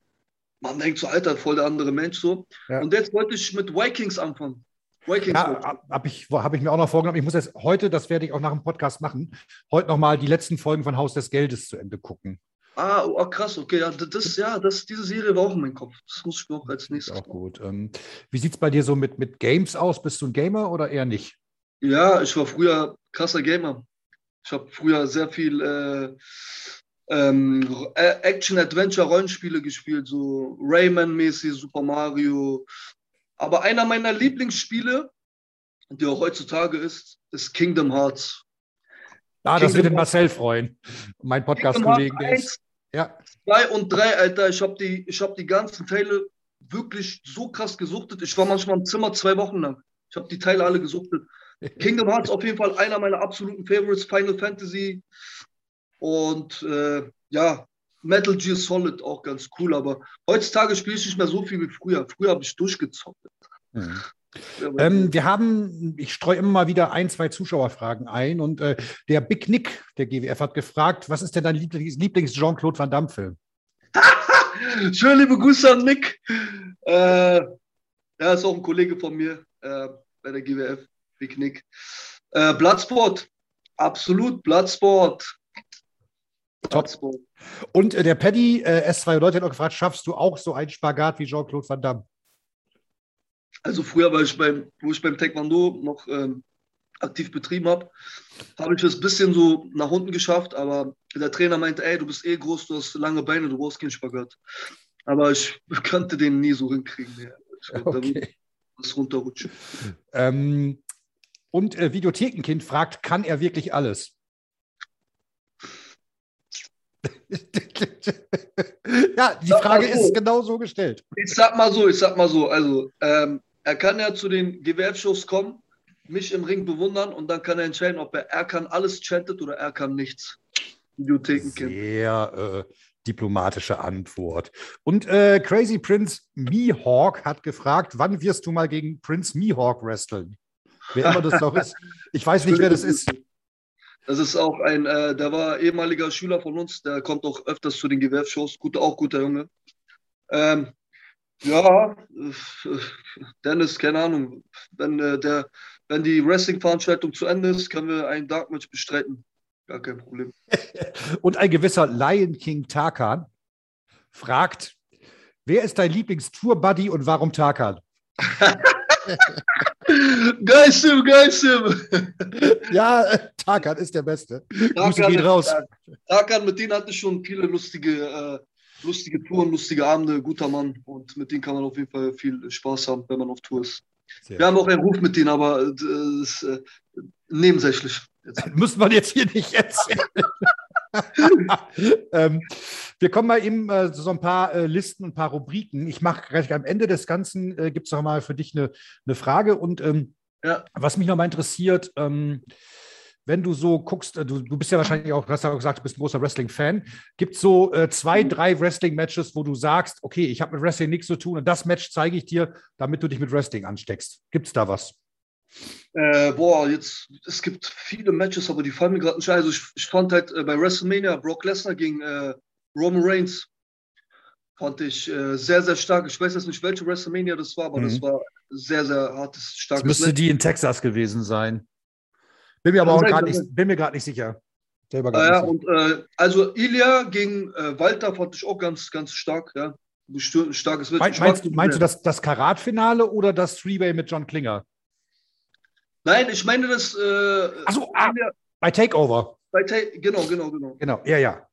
man denkt so, Alter, voll der andere Mensch so. Ja. Und jetzt wollte ich mit Vikings anfangen. Vikings ja, habe ich, hab ich mir auch noch vorgenommen. Ich muss jetzt heute, das werde ich auch nach dem Podcast machen, heute nochmal die letzten Folgen von Haus des Geldes zu Ende gucken. Ah, oh, krass, okay. Ja, das, ja, das, diese Serie war auch in meinem Kopf. Das muss ich mir auch als nächstes. Auch gut. Ähm, wie sieht es bei dir so mit, mit Games aus? Bist du ein Gamer oder eher nicht? Ja, ich war früher krasser Gamer. Ich habe früher sehr viel äh, ähm, Action-Adventure-Rollenspiele gespielt, so Rayman-mäßig, Super Mario. Aber einer meiner Lieblingsspiele, die auch heutzutage ist, ist Kingdom Hearts. Ah, das wird den Marcel freuen. Mein Podcast-Kollegen, der ist ja. Zwei und drei, Alter, ich habe die, hab die ganzen Teile wirklich so krass gesuchtet. Ich war manchmal im Zimmer zwei Wochen lang. Ich habe die Teile alle gesuchtet. Kingdom Hearts auf jeden Fall einer meiner absoluten Favorites, Final Fantasy und äh, ja, Metal Gear Solid auch ganz cool, aber heutzutage spiele ich nicht mehr so viel wie früher. Früher habe ich durchgezockt. Mhm. Ähm, wir haben, ich streue immer mal wieder ein, zwei Zuschauerfragen ein und äh, der Big Nick, der GWF, hat gefragt, was ist denn dein Lieblings-Jean-Claude Van Damme-Film? Schön, liebe Grüße an Nick. Äh, er ist auch ein Kollege von mir äh, bei der GWF, Big Nick. Äh, Bloodsport, absolut Bloodsport. Bloodsport. Und äh, der Paddy äh, S2 Leute hat auch gefragt, schaffst du auch so einen Spagat wie Jean-Claude Van Damme? Also früher war ich beim, wo ich beim Taekwondo noch ähm, aktiv betrieben habe, habe ich das ein bisschen so nach unten geschafft, aber der Trainer meinte, ey, du bist eh groß, du hast lange Beine, du brauchst keinen Spagat. Aber ich konnte den nie so hinkriegen. Ja. okay. Das runterrutschen. Ähm, und äh, Videothekenkind fragt, kann er wirklich alles? ja, die Frage so, ist genau so gestellt. Ich sag mal so, ich sag mal so, also ähm, er kann ja zu den Gewerbshows kommen, mich im Ring bewundern und dann kann er entscheiden, ob er, er kann alles chantet oder er kann nichts. Videothekenkind. Sehr äh, diplomatische Antwort. Und äh, Crazy Prince Mihawk hat gefragt, wann wirst du mal gegen Prince Mihawk wresteln? Wer immer das doch ist. Ich weiß nicht, wer das ist. Das ist auch ein, äh, der war ehemaliger Schüler von uns, der kommt auch öfters zu den Gewerbshows. Gut, auch guter Junge. Ähm, ja, Dennis, keine Ahnung. Wenn, äh, der, wenn die Wrestling-Veranstaltung zu Ende ist, können wir ein Dark Match bestreiten. Gar kein Problem. Und ein gewisser Lion King Tarkan fragt: Wer ist dein Lieblings-Tour-Buddy und warum Tarkan? geil, Sim, geil, Sim. ja, Tarkan ist der Beste. Tarkan, raus. Tarkan, mit denen hatte ich schon viele lustige äh, lustige Touren, lustige Abende, guter Mann. Und mit denen kann man auf jeden Fall viel Spaß haben, wenn man auf Tour ist. Sehr Wir haben auch einen Ruf mit denen, aber äh, das ist äh, nebensächlich. Muss man jetzt hier nicht erzählen. ähm, wir kommen mal eben äh, so ein paar äh, Listen und ein paar Rubriken. Ich mache gleich am Ende des Ganzen, äh, gibt es noch mal für dich eine, eine Frage. Und ähm, ja. was mich noch mal interessiert, ähm, wenn du so guckst, äh, du, du bist ja wahrscheinlich auch, hast ja auch gesagt, du bist ein großer Wrestling-Fan. Gibt es so äh, zwei, mhm. drei Wrestling-Matches, wo du sagst, okay, ich habe mit Wrestling nichts zu tun und das Match zeige ich dir, damit du dich mit Wrestling ansteckst? Gibt es da was? Äh, boah, jetzt, es gibt viele Matches, aber die fallen mir gerade nicht ein. Also ich, ich fand halt äh, bei WrestleMania Brock Lesnar gegen äh, Roman Reigns fand ich äh, sehr, sehr stark. Ich weiß jetzt nicht, welche WrestleMania das war, aber mhm. das war sehr, sehr hartes, starkes Das müsste Match. die in Texas gewesen sein. Bin mir aber auch gerade nicht, bin mir gerade nicht sicher. Selber gar ja, nicht und äh, also Ilya gegen äh, Walter fand ich auch ganz, ganz stark, ja. Ein starkes Match. Meinst, du, meinst du das, das Karat-Finale oder das Three-Way mit John Klinger? Nein, ich meine das. Äh, Achso, ah, bei Takeover. Bei Ta genau, genau, genau. Genau, ja, ja,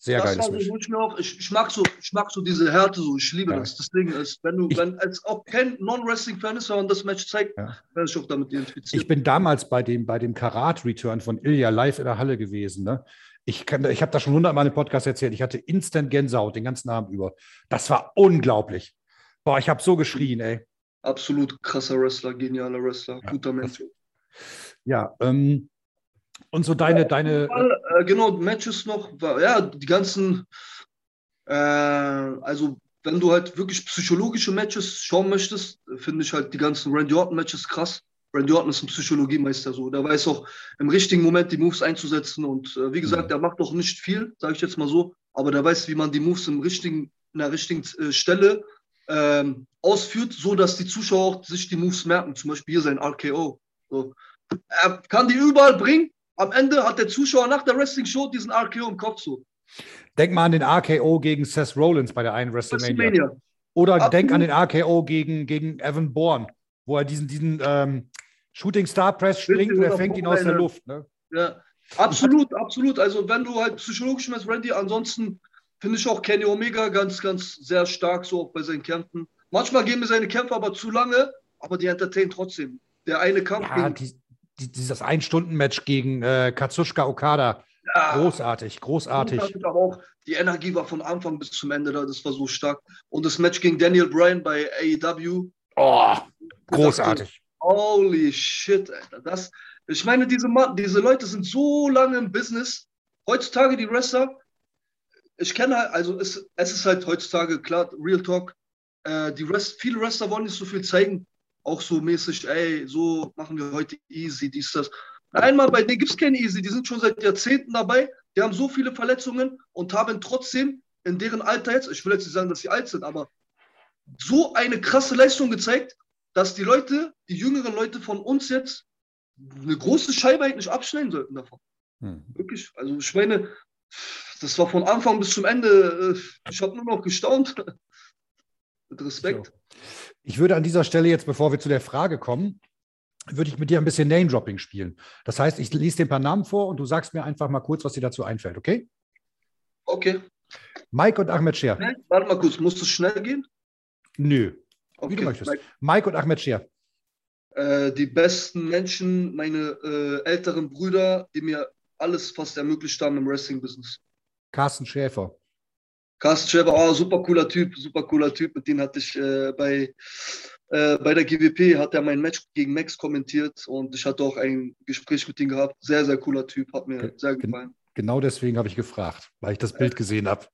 Sehr geil. So, ich, ich, ich, mag so, ich mag so diese Härte, so ich liebe ja. das. Deswegen ist, wenn du, ich, wenn als auch kein Non-Wrestling-Fan ist, wenn man das Match zeigt, ja. werde ich auch damit identifiziert. Ich bin damals bei dem, bei dem Karat-Return von Ilya live in der Halle gewesen. Ne? Ich, ich habe da schon hundertmal im Podcast erzählt. Ich hatte instant Gänsehaut den ganzen Abend über. Das war unglaublich. Boah, ich habe so geschrien, ey. Absolut krasser Wrestler, genialer Wrestler, ja, guter Mensch. Ja, ähm, und so deine, deine. Äh, genau, Matches noch, ja, die ganzen, äh, also wenn du halt wirklich psychologische Matches schauen möchtest, finde ich halt die ganzen Randy Orton-Matches krass. Randy Orton ist ein Psychologiemeister so. Der weiß auch im richtigen Moment die Moves einzusetzen. Und äh, wie gesagt, mhm. der macht auch nicht viel, sage ich jetzt mal so, aber der weiß, wie man die Moves im richtigen, in der richtigen äh, Stelle ähm, ausführt, so dass die Zuschauer auch sich die Moves merken. Zum Beispiel hier sein RKO. So. Er kann die überall bringen. Am Ende hat der Zuschauer nach der Wrestling-Show diesen RKO im Kopf so. Denk mal an den RKO gegen Seth Rollins bei der einen WrestleMania. WrestleMania. Oder Absolut. denk an den RKO gegen, gegen Evan Bourne, wo er diesen, diesen ähm, Shooting Star Press springt und er fängt ihn aus der Luft. Ne? Ja, absolut, absolut. Also wenn du halt psychologisch meinst, Randy, ansonsten finde ich auch Kenny Omega ganz, ganz sehr stark so auch bei seinen Kämpfen. Manchmal gehen mir seine Kämpfe aber zu lange, aber die entertainen trotzdem. Der eine Kampf ja, gegen, die, dieses Ein-Stunden-Match gegen äh, Katsushika Okada. Ja, großartig, großartig. Auch die Energie war von Anfang bis zum Ende da, das war so stark. Und das Match gegen Daniel Bryan bei AEW. Oh, großartig. holy shit, Alter. Das, ich meine, diese, diese Leute sind so lange im Business. Heutzutage die Wrestler, ich kenne halt, also es, es ist halt heutzutage, klar, Real Talk, äh, die Rest, viele Wrestler wollen nicht so viel zeigen auch so mäßig, ey, so machen wir heute easy, dies, das. Einmal bei denen gibt es kein easy, die sind schon seit Jahrzehnten dabei, die haben so viele Verletzungen und haben trotzdem in deren Alter jetzt, ich will jetzt nicht sagen, dass sie alt sind, aber so eine krasse Leistung gezeigt, dass die Leute, die jüngeren Leute von uns jetzt eine große Scheibe eigentlich nicht abschneiden sollten davon. Hm. Wirklich. Also ich meine, das war von Anfang bis zum Ende, äh, ich habe nur noch gestaunt. Mit Respekt. So. Ich würde an dieser Stelle jetzt, bevor wir zu der Frage kommen, würde ich mit dir ein bisschen Name-Dropping spielen. Das heißt, ich lese dir ein paar Namen vor und du sagst mir einfach mal kurz, was dir dazu einfällt, okay? Okay. Mike und Ahmed Scher. Warte mal kurz, muss es schnell gehen? Nö. Okay. Wie du möchtest. Mike, Mike und Ahmed Scher. Äh, die besten Menschen, meine äh, älteren Brüder, die mir alles fast ermöglicht haben im Wrestling-Business. Carsten Schäfer. Carsten Schäfer, oh, super cooler Typ, super cooler Typ. Mit dem hatte ich äh, bei, äh, bei der GWP, hat er mein Match gegen Max kommentiert und ich hatte auch ein Gespräch mit ihm gehabt. Sehr, sehr cooler Typ, hat mir sehr gefallen. Genau deswegen habe ich gefragt, weil ich das Bild gesehen habe.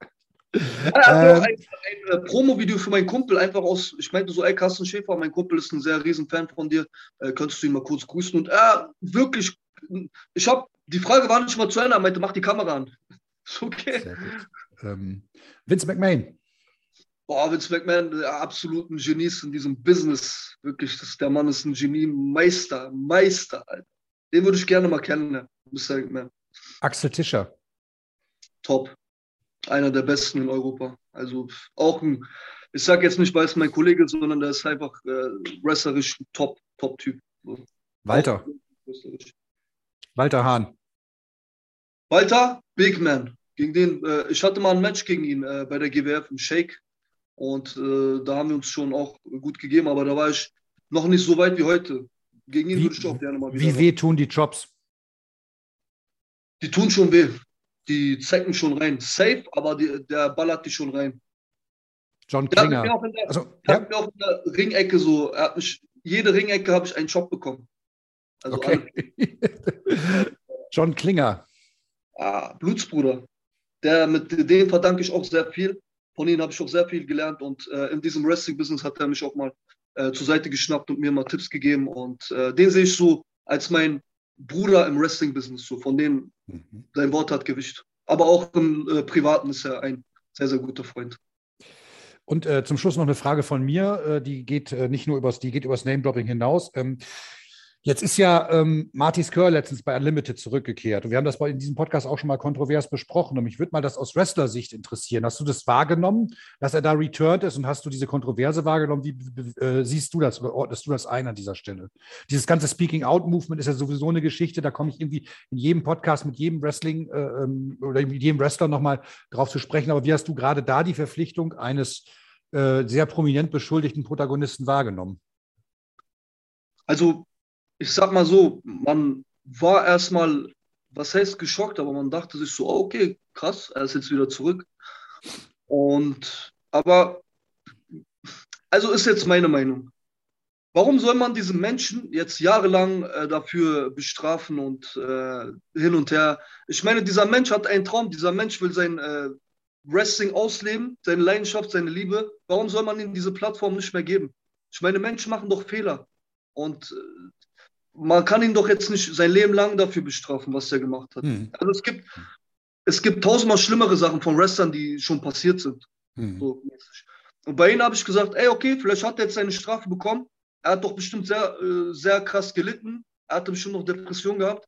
Ja, ähm, ein, ein äh, Promo-Video für meinen Kumpel, einfach aus, ich meinte so, ey, Carsten Schäfer, mein Kumpel ist ein sehr riesen Fan von dir, äh, könntest du ihn mal kurz grüßen? Und er, wirklich, ich habe, die Frage war nicht mal zu Ende, er meinte, mach die Kamera an. okay. Ähm, Vince McMahon. Boah, Vince McMahon, der absolut ein Genie in diesem Business. Wirklich, das, der Mann ist ein Genie, Meister, Meister. Alter. Den würde ich gerne mal kennen, Mr. McMahon. Axel Tischer. Top. Einer der besten in Europa. Also auch ein, ich sage jetzt nicht, weil es mein Kollege ist, sondern der ist einfach äh, wrestlerisch ein Top, Top-Typ. Walter. Walter Hahn. Walter, Big Man. Gegen den, äh, ich hatte mal ein Match gegen ihn äh, bei der GWF im Shake und äh, da haben wir uns schon auch gut gegeben, aber da war ich noch nicht so weit wie heute. Gegen ihn wie, würde ich auch gerne mal wieder. Wie weh tun die Jobs? Die tun schon weh. Die zecken schon rein. Safe, aber die, der ballert die schon rein. John Klinger. Der hat mir auch in der, also, ja. mir auch in der Ringecke so, er hat mich, jede Ringecke habe ich einen Job bekommen. Also okay. John Klinger. Ah, Blutsbruder der, mit dem verdanke ich auch sehr viel. Von ihm habe ich auch sehr viel gelernt und äh, in diesem Wrestling-Business hat er mich auch mal äh, zur Seite geschnappt und mir mal Tipps gegeben. Und äh, den sehe ich so als mein Bruder im Wrestling-Business. So, von dem mhm. sein Wort hat Gewicht. Aber auch im äh, Privaten ist er ein sehr, sehr guter Freund. Und äh, zum Schluss noch eine Frage von mir, äh, die geht nicht nur übers, die geht übers Name-Dropping hinaus. Ähm, Jetzt ist ja ähm, Marty Skör letztens bei Unlimited zurückgekehrt. Und wir haben das in diesem Podcast auch schon mal kontrovers besprochen. Und mich würde mal das aus Wrestler-Sicht interessieren. Hast du das wahrgenommen, dass er da returned ist? Und hast du diese Kontroverse wahrgenommen? Wie äh, siehst du das oder ordnest du das ein an dieser Stelle? Dieses ganze Speaking-Out-Movement ist ja sowieso eine Geschichte. Da komme ich irgendwie in jedem Podcast mit jedem Wrestling äh, ähm, oder mit jedem Wrestler nochmal drauf zu sprechen. Aber wie hast du gerade da die Verpflichtung eines äh, sehr prominent beschuldigten Protagonisten wahrgenommen? Also ich sag mal so, man war erstmal, was heißt geschockt, aber man dachte sich so, okay, krass, er ist jetzt wieder zurück. Und, aber, also ist jetzt meine Meinung. Warum soll man diesen Menschen jetzt jahrelang äh, dafür bestrafen und äh, hin und her? Ich meine, dieser Mensch hat einen Traum, dieser Mensch will sein äh, Wrestling ausleben, seine Leidenschaft, seine Liebe. Warum soll man ihm diese Plattform nicht mehr geben? Ich meine, Menschen machen doch Fehler. Und äh, man kann ihn doch jetzt nicht sein Leben lang dafür bestrafen, was er gemacht hat. Mhm. Also es gibt, es gibt tausendmal schlimmere Sachen von Wrestlern, die schon passiert sind. Mhm. So und bei ihm habe ich gesagt, ey, okay, vielleicht hat er jetzt seine Strafe bekommen. Er hat doch bestimmt sehr, äh, sehr krass gelitten. Er hatte bestimmt noch Depression gehabt.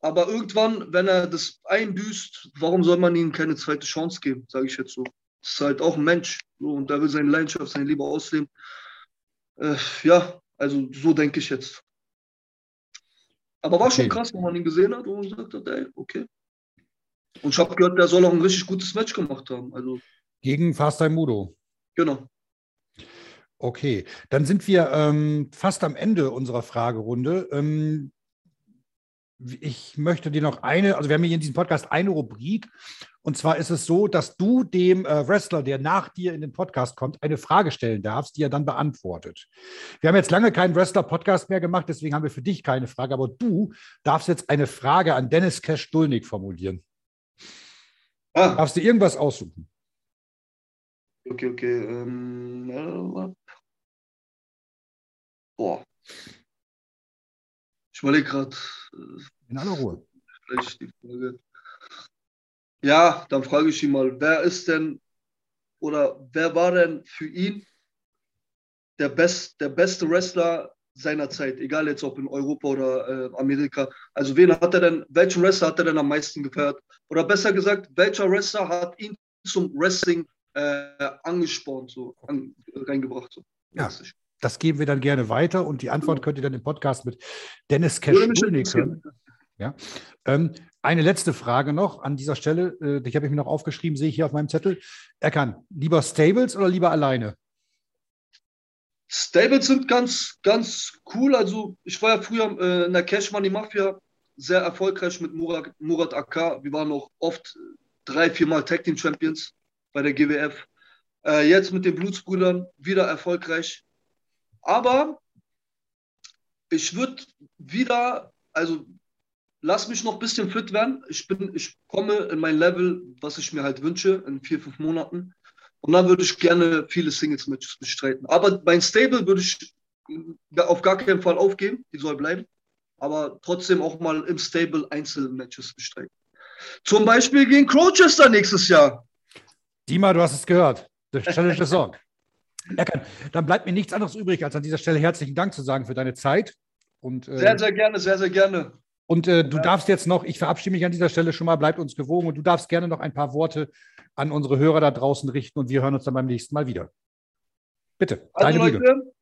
Aber irgendwann, wenn er das einbüßt, warum soll man ihm keine zweite Chance geben, sage ich jetzt so. Das ist halt auch ein Mensch. So, und der will seine Leidenschaft, seine Liebe ausleben. Äh, ja, also so denke ich jetzt. Aber war okay. schon krass, wenn man ihn gesehen hat und gesagt hat, ey, okay. Und ich habe gehört, der soll auch ein richtig gutes Match gemacht haben. Also, Gegen Fastime Mudo. Genau. Okay, dann sind wir ähm, fast am Ende unserer Fragerunde. Ähm, ich möchte dir noch eine, also wir haben hier in diesem Podcast eine Rubrik. Und zwar ist es so, dass du dem äh, Wrestler, der nach dir in den Podcast kommt, eine Frage stellen darfst, die er dann beantwortet. Wir haben jetzt lange keinen Wrestler-Podcast mehr gemacht, deswegen haben wir für dich keine Frage, aber du darfst jetzt eine Frage an Dennis Cash-Dulnik formulieren. Ah. Darfst du irgendwas aussuchen? Okay, okay. Ähm, äh, boah. Ich überlege gerade. In aller Ruhe. Vielleicht die Frage. Ja, dann frage ich ihn mal, wer ist denn oder wer war denn für ihn der, best, der beste Wrestler seiner Zeit, egal jetzt ob in Europa oder äh, Amerika. Also wen hat er denn, welchen Wrestler hat er denn am meisten gefeiert? Oder besser gesagt, welcher Wrestler hat ihn zum Wrestling äh, angespornt, so an, reingebracht? So. Ja. Das geben wir dann gerne weiter und die Antwort könnt ihr dann im Podcast mit Dennis Cash hören. Ja. Ähm, eine letzte Frage noch an dieser Stelle, äh, die habe ich mir noch aufgeschrieben, sehe ich hier auf meinem Zettel. Erkan, lieber Stables oder lieber alleine? Stables sind ganz, ganz cool. Also ich war ja früher äh, in der Cash Money Mafia sehr erfolgreich mit Murat, Murat AK. Wir waren auch oft drei, viermal Tag Team Champions bei der GWF. Äh, jetzt mit den Blutsbrüdern wieder erfolgreich. Aber ich würde wieder, also lass mich noch ein bisschen fit werden. Ich, bin, ich komme in mein Level, was ich mir halt wünsche, in vier, fünf Monaten. Und dann würde ich gerne viele Singles-Matches bestreiten. Aber mein Stable würde ich auf gar keinen Fall aufgeben. Die soll bleiben. Aber trotzdem auch mal im Stable Einzelmatches bestreiten. Zum Beispiel gegen Crochester nächstes Jahr. Dima, du hast es gehört. The Challenge Song. Erkan, dann bleibt mir nichts anderes übrig, als an dieser Stelle herzlichen Dank zu sagen für deine Zeit. Und, äh, sehr, sehr gerne, sehr, sehr gerne. Und äh, du ja. darfst jetzt noch, ich verabschiede mich an dieser Stelle schon mal, bleibt uns gewogen und du darfst gerne noch ein paar Worte an unsere Hörer da draußen richten und wir hören uns dann beim nächsten Mal wieder. Bitte, also deine Leute,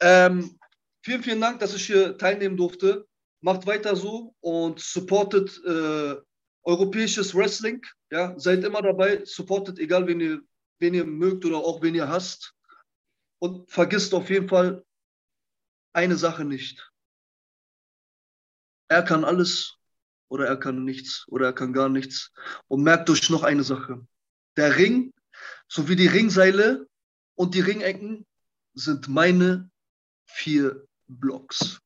ähm, vielen, vielen Dank, dass ich hier teilnehmen durfte. Macht weiter so und supportet äh, europäisches Wrestling. Ja, seid immer dabei, supportet, egal wen ihr wen ihr mögt oder auch wen ihr hasst. Und vergisst auf jeden Fall eine Sache nicht. Er kann alles oder er kann nichts oder er kann gar nichts. Und merkt euch noch eine Sache. Der Ring sowie die Ringseile und die Ringecken sind meine vier Blocks.